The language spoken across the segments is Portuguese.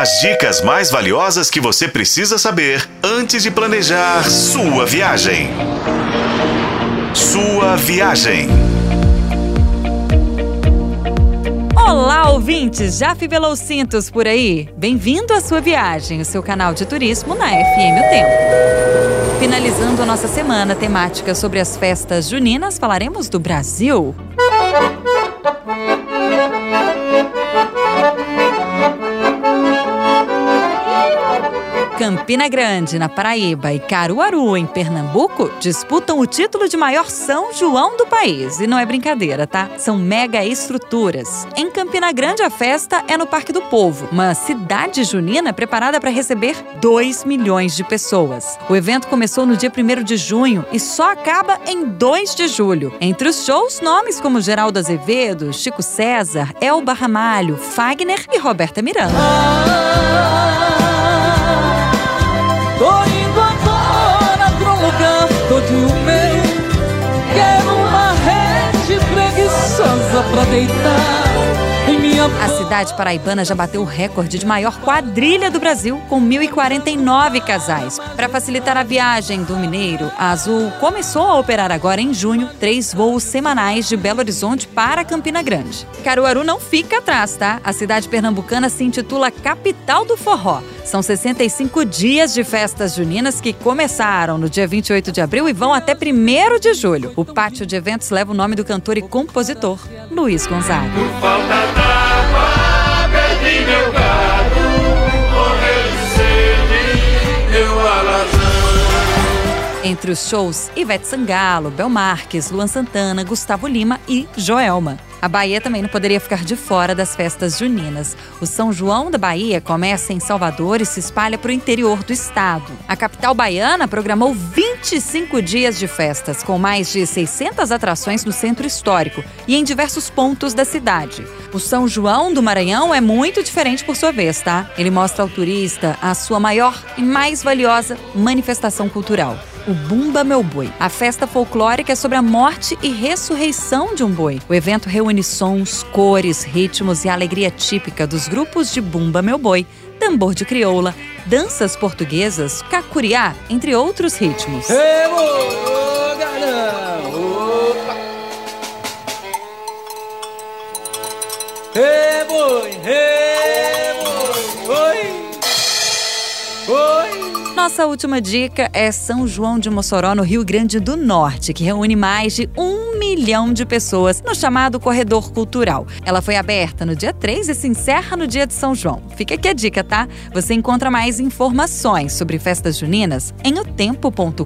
As dicas mais valiosas que você precisa saber antes de planejar sua viagem. Sua viagem. Olá, ouvintes! Já fivelou cintos por aí? Bem-vindo à sua viagem, o seu canal de turismo na FM O Tempo. Finalizando a nossa semana temática sobre as festas juninas, falaremos do Brasil. Campina Grande, na Paraíba, e Caruaru, em Pernambuco, disputam o título de maior São João do país. E não é brincadeira, tá? São mega estruturas. Em Campina Grande, a festa é no Parque do Povo, uma cidade junina preparada para receber 2 milhões de pessoas. O evento começou no dia 1 de junho e só acaba em 2 de julho. Entre os shows, nomes como Geraldo Azevedo, Chico César, Elba Ramalho, Fagner e Roberta Miranda. Preguiçosa pra deitar a cidade paraibana já bateu o recorde de maior quadrilha do Brasil, com 1.049 casais. Para facilitar a viagem do mineiro, a Azul começou a operar agora em junho três voos semanais de Belo Horizonte para Campina Grande. Caruaru não fica atrás, tá? A cidade pernambucana se intitula Capital do Forró. São 65 dias de festas juninas que começaram no dia 28 de abril e vão até 1 de julho. O pátio de eventos leva o nome do cantor e compositor Luiz Gonzaga. Entre os shows, Ivete Sangalo, Bel Marques, Luan Santana, Gustavo Lima e Joelma. A Bahia também não poderia ficar de fora das festas juninas. O São João da Bahia começa em Salvador e se espalha para o interior do estado. A capital baiana programou 25 dias de festas, com mais de 600 atrações no centro histórico e em diversos pontos da cidade. O São João do Maranhão é muito diferente por sua vez, tá? Ele mostra ao turista a sua maior e mais valiosa manifestação cultural o Bumba Meu Boi. A festa folclórica é sobre a morte e ressurreição de um boi. O evento reúne sons, cores, ritmos e alegria típica dos grupos de Bumba Meu Boi, tambor de crioula, danças portuguesas, cacuriá, entre outros ritmos. Hey, boi, hey, Nossa última dica é São João de Mossoró, no Rio Grande do Norte, que reúne mais de um milhão de pessoas no chamado Corredor Cultural. Ela foi aberta no dia 3 e se encerra no dia de São João. Fica aqui a dica, tá? Você encontra mais informações sobre festas juninas em otempo.com.br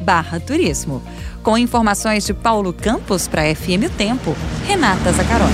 barra turismo. Com informações de Paulo Campos para FM O Tempo, Renata Zacaroli.